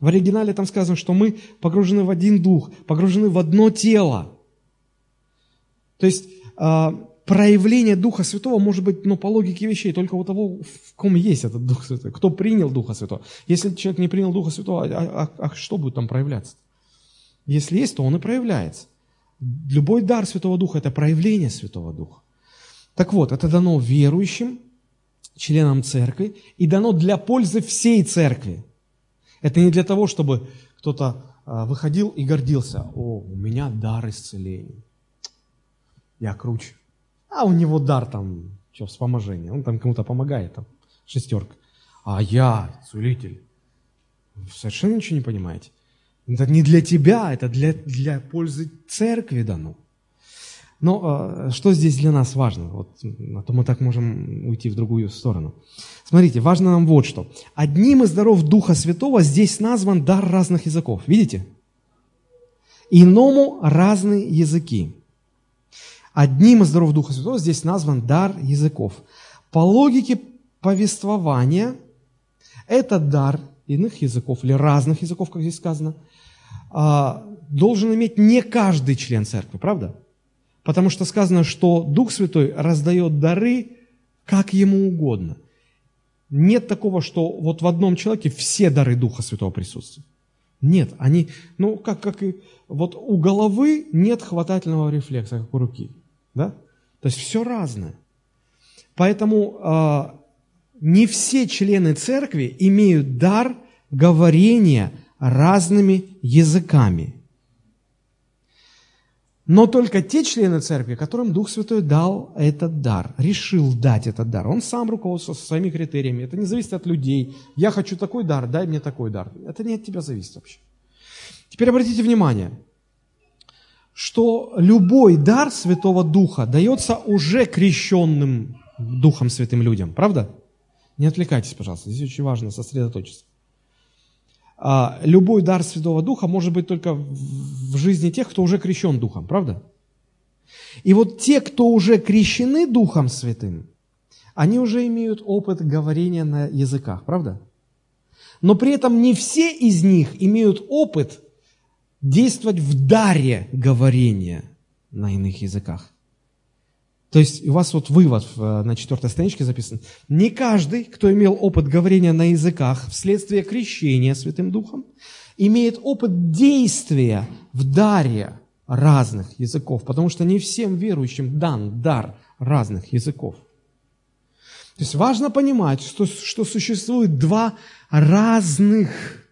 В оригинале там сказано, что мы погружены в один дух, погружены в одно тело. То есть проявление Духа Святого может быть, ну, по логике вещей, только у того, в ком есть этот Дух Святой, кто принял Духа Святого. Если человек не принял Духа Святого, а, а, а что будет там проявляться? Если есть, то он и проявляется. Любой дар Святого Духа – это проявление Святого Духа. Так вот, это дано верующим, членам церкви, и дано для пользы всей церкви. Это не для того, чтобы кто-то а, выходил и гордился. О, у меня дар исцеления. Я круче. А у него дар там, что, вспоможение. Он там кому-то помогает, там, шестерка. А я, целитель. Совершенно ничего не понимаете. Это не для тебя, это для, для пользы церкви дано. Но э, что здесь для нас важно? Вот, а то мы так можем уйти в другую сторону. Смотрите, важно нам вот что. Одним из даров Духа Святого здесь назван дар разных языков. Видите? Иному разные языки. Одним из даров Духа Святого здесь назван дар языков. По логике повествования, этот дар иных языков или разных языков, как здесь сказано, а, должен иметь не каждый член церкви, правда? Потому что сказано, что Дух Святой раздает дары, как ему угодно. Нет такого, что вот в одном человеке все дары Духа Святого присутствуют. Нет, они, ну, как, как и, вот у головы нет хватательного рефлекса, как у руки. Да? То есть все разное. Поэтому э, не все члены церкви имеют дар говорения разными языками. Но только те члены церкви, которым Дух Святой дал этот дар, решил дать этот дар. Он сам руководствуется своими критериями. Это не зависит от людей. Я хочу такой дар, дай мне такой дар. Это не от тебя зависит вообще. Теперь обратите внимание – что любой дар Святого Духа дается уже крещенным Духом Святым людям. Правда? Не отвлекайтесь, пожалуйста. Здесь очень важно сосредоточиться. А, любой дар Святого Духа может быть только в жизни тех, кто уже крещен Духом. Правда? И вот те, кто уже крещены Духом Святым, они уже имеют опыт говорения на языках. Правда? Но при этом не все из них имеют опыт действовать в даре говорения на иных языках. То есть у вас вот вывод на четвертой страничке записан. Не каждый, кто имел опыт говорения на языках вследствие крещения Святым Духом, имеет опыт действия в даре разных языков, потому что не всем верующим дан дар разных языков. То есть важно понимать, что, что существует два разных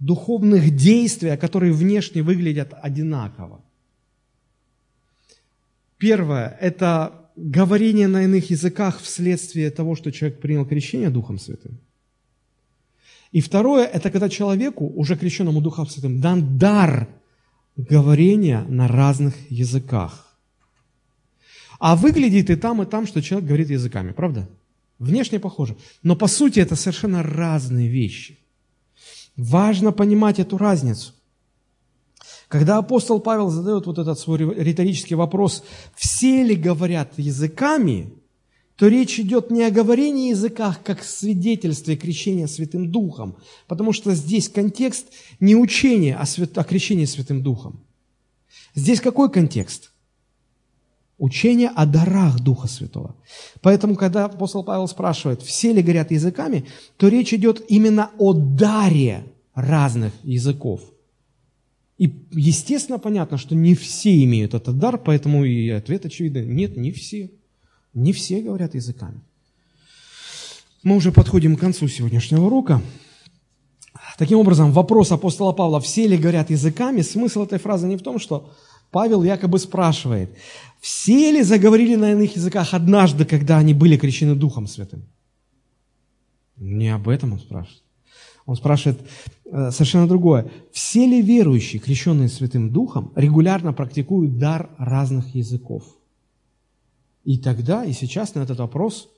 духовных действий, которые внешне выглядят одинаково. Первое – это говорение на иных языках вследствие того, что человек принял крещение Духом Святым. И второе – это когда человеку, уже крещенному Духом Святым, дан дар говорения на разных языках. А выглядит и там, и там, что человек говорит языками, правда? Внешне похоже. Но по сути это совершенно разные вещи. Важно понимать эту разницу. Когда апостол Павел задает вот этот свой риторический вопрос, все ли говорят языками, то речь идет не о говорении языках, как свидетельстве крещения Святым Духом, потому что здесь контекст не учение о, свят... о крещении Святым Духом. Здесь какой контекст? Учение о дарах Духа Святого. Поэтому, когда апостол Павел спрашивает, все ли говорят языками, то речь идет именно о даре разных языков. И естественно понятно, что не все имеют этот дар, поэтому и ответ очевидный. Нет, не все. Не все говорят языками. Мы уже подходим к концу сегодняшнего урока. Таким образом, вопрос апостола Павла, все ли говорят языками, смысл этой фразы не в том, что Павел якобы спрашивает, все ли заговорили на иных языках однажды, когда они были крещены Духом Святым? Не об этом он спрашивает. Он спрашивает э, совершенно другое. Все ли верующие, крещенные Святым Духом, регулярно практикуют дар разных языков? И тогда, и сейчас на этот вопрос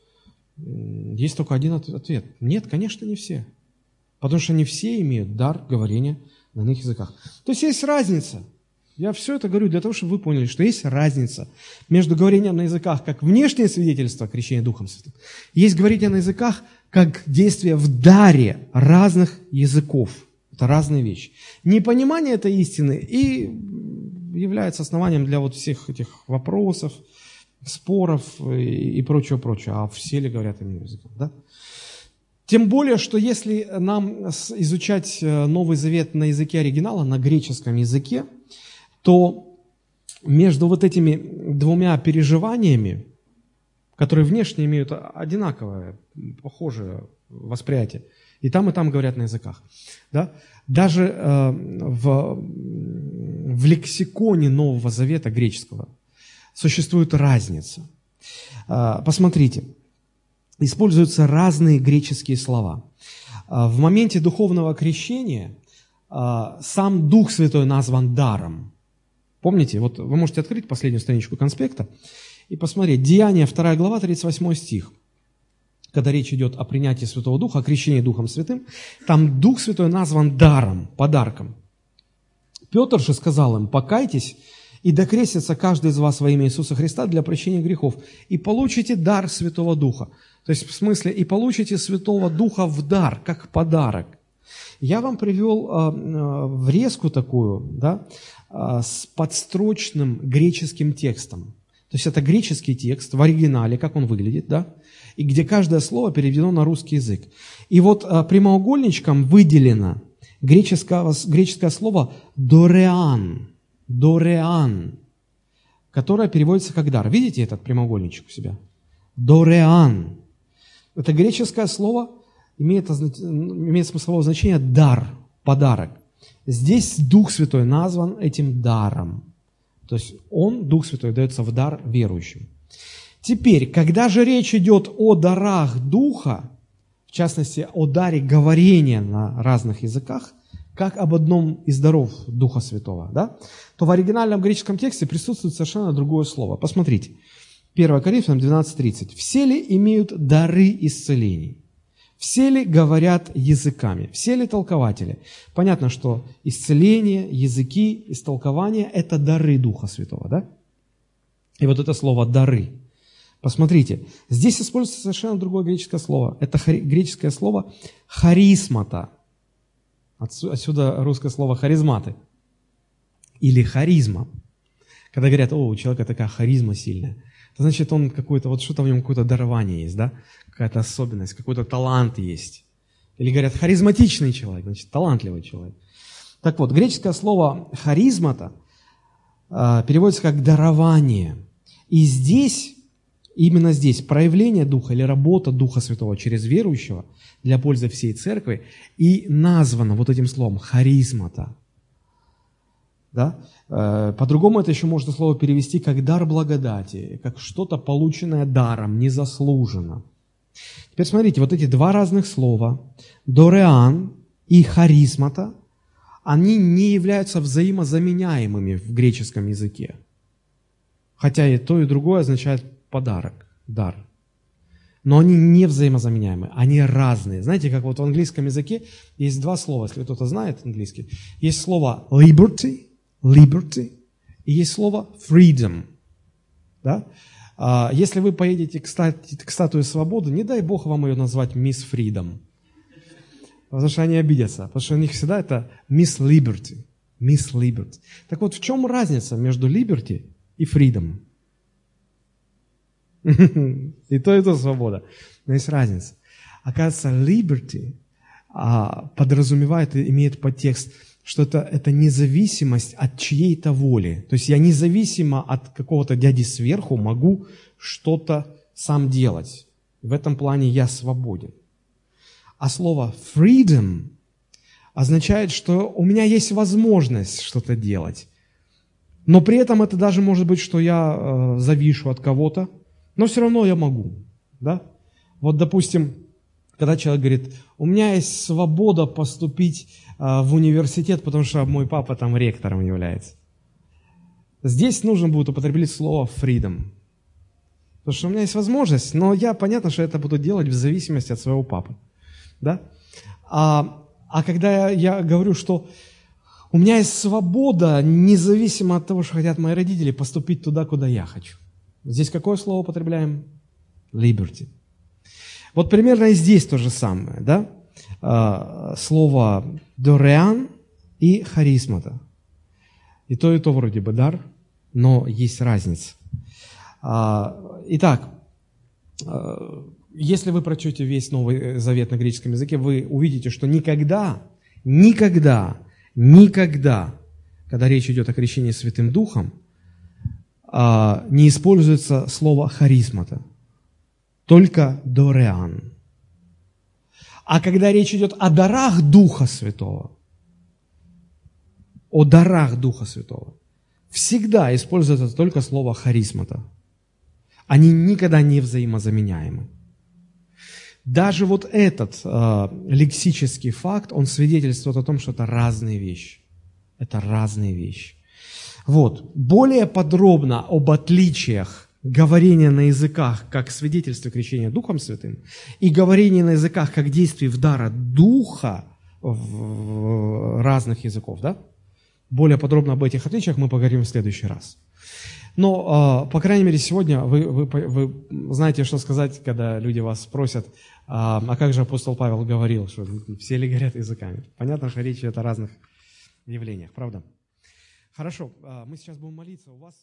есть только один ответ. Нет, конечно, не все. Потому что не все имеют дар говорения на иных языках. То есть есть разница. Я все это говорю для того, чтобы вы поняли, что есть разница между говорением на языках как внешнее свидетельство крещения Духом Святым. Есть говорение на языках как действие в даре разных языков. Это разные вещи. Непонимание этой истины и является основанием для вот всех этих вопросов, споров и, и прочего-прочего. А все ли говорят иным языком? Да? Тем более, что если нам изучать э, Новый Завет на языке оригинала, на греческом языке, то между вот этими двумя переживаниями, которые внешне имеют одинаковое, похожее восприятие, и там, и там говорят на языках, да? даже э, в, в лексиконе Нового Завета греческого существует разница. Э, посмотрите, используются разные греческие слова. Э, в моменте духовного крещения э, сам Дух Святой назван даром – Помните, вот вы можете открыть последнюю страничку конспекта и посмотреть. Деяние, 2 глава, 38 стих. Когда речь идет о принятии Святого Духа, о крещении Духом Святым, там Дух Святой назван даром, подарком. Петр же сказал им, покайтесь и докрестится каждый из вас во имя Иисуса Христа для прощения грехов, и получите дар Святого Духа. То есть в смысле, и получите Святого Духа в дар, как подарок. Я вам привел э, э, врезку такую, да, а, с подстрочным греческим текстом. То есть это греческий текст в оригинале, как он выглядит, да? И где каждое слово переведено на русский язык. И вот а, прямоугольничком выделено греческое, греческое слово «дореан», «дореан», которое переводится как «дар». Видите этот прямоугольничек у себя? «Дореан». Это греческое слово имеет, имеет смысловое значение «дар», «подарок». Здесь Дух Святой назван этим даром. То есть Он, Дух Святой, дается в дар верующим. Теперь, когда же речь идет о дарах Духа, в частности, о даре говорения на разных языках, как об одном из даров Духа Святого, да, то в оригинальном греческом тексте присутствует совершенно другое слово. Посмотрите, 1 Коринфянам 12.30. «Все ли имеют дары исцелений?» Все ли говорят языками? Все ли толкователи? Понятно, что исцеление, языки, истолкование – это дары Духа Святого, да? И вот это слово «дары». Посмотрите, здесь используется совершенно другое греческое слово. Это греческое слово «харисмата». Отсюда русское слово «харизматы» или «харизма». Когда говорят, о, у человека такая харизма сильная, это значит, он какой-то, вот что-то в нем какое-то дарование есть, да? Какая-то особенность, какой-то талант есть. Или говорят, харизматичный человек, значит, талантливый человек. Так вот, греческое слово харизмата э, переводится как дарование. И здесь, именно здесь, проявление Духа или работа Духа Святого через верующего для пользы всей церкви и названо вот этим словом харизмата. Да? Э, по-другому это еще можно слово перевести как дар благодати, как что-то полученное даром, незаслуженно. Теперь смотрите, вот эти два разных слова, дореан и харизмата, они не являются взаимозаменяемыми в греческом языке. Хотя и то, и другое означает подарок, дар. Но они не взаимозаменяемы, они разные. Знаете, как вот в английском языке есть два слова, если кто-то знает английский. Есть слово liberty, liberty, и есть слово freedom. Да? А, если вы поедете к, статуе, к статуе свободы, не дай Бог вам ее назвать мисс Фридом. Потому что они обидятся. Потому что у них всегда это мисс Liberty. Мисс Liberty. Так вот, в чем разница между Liberty и Freedom? И то, и то свобода. Но есть разница. Оказывается, Liberty а, подразумевает и имеет подтекст что это, это независимость от чьей-то воли. То есть я независимо от какого-то дяди сверху могу что-то сам делать. В этом плане я свободен. А слово freedom означает, что у меня есть возможность что-то делать. Но при этом это даже может быть, что я э, завишу от кого-то, но все равно я могу. Да? Вот, допустим, когда человек говорит, у меня есть свобода поступить в университет, потому что мой папа там ректором является. Здесь нужно будет употребить слово freedom. Потому что у меня есть возможность, но я, понятно, что это буду делать в зависимости от своего папы. Да? А, а когда я, я говорю, что у меня есть свобода, независимо от того, что хотят мои родители, поступить туда, куда я хочу. Здесь какое слово употребляем? Liberty. Вот примерно и здесь то же самое, да? А, слово дореан и харизмата. И то, и то вроде бы дар, но есть разница. А, итак, а, если вы прочтете весь Новый Завет на греческом языке, вы увидите, что никогда, никогда, никогда, когда речь идет о крещении Святым Духом, не используется слово харизмата – только Дореан. А когда речь идет о дарах Духа Святого, о дарах Духа Святого, всегда используется только слово харизмата. Они никогда не взаимозаменяемы. Даже вот этот э, лексический факт, он свидетельствует о том, что это разные вещи. Это разные вещи. Вот. Более подробно об отличиях говорение на языках как свидетельство крещения Духом Святым и говорение на языках как действие в дара Духа в разных языков, да? Более подробно об этих отличиях мы поговорим в следующий раз. Но, а, по крайней мере, сегодня вы, вы, вы знаете, что сказать, когда люди вас спросят, а, а как же апостол Павел говорил, что все ли горят языками? Понятно, что речь идет о разных явлениях, правда? Хорошо, а, мы сейчас будем молиться. У вас...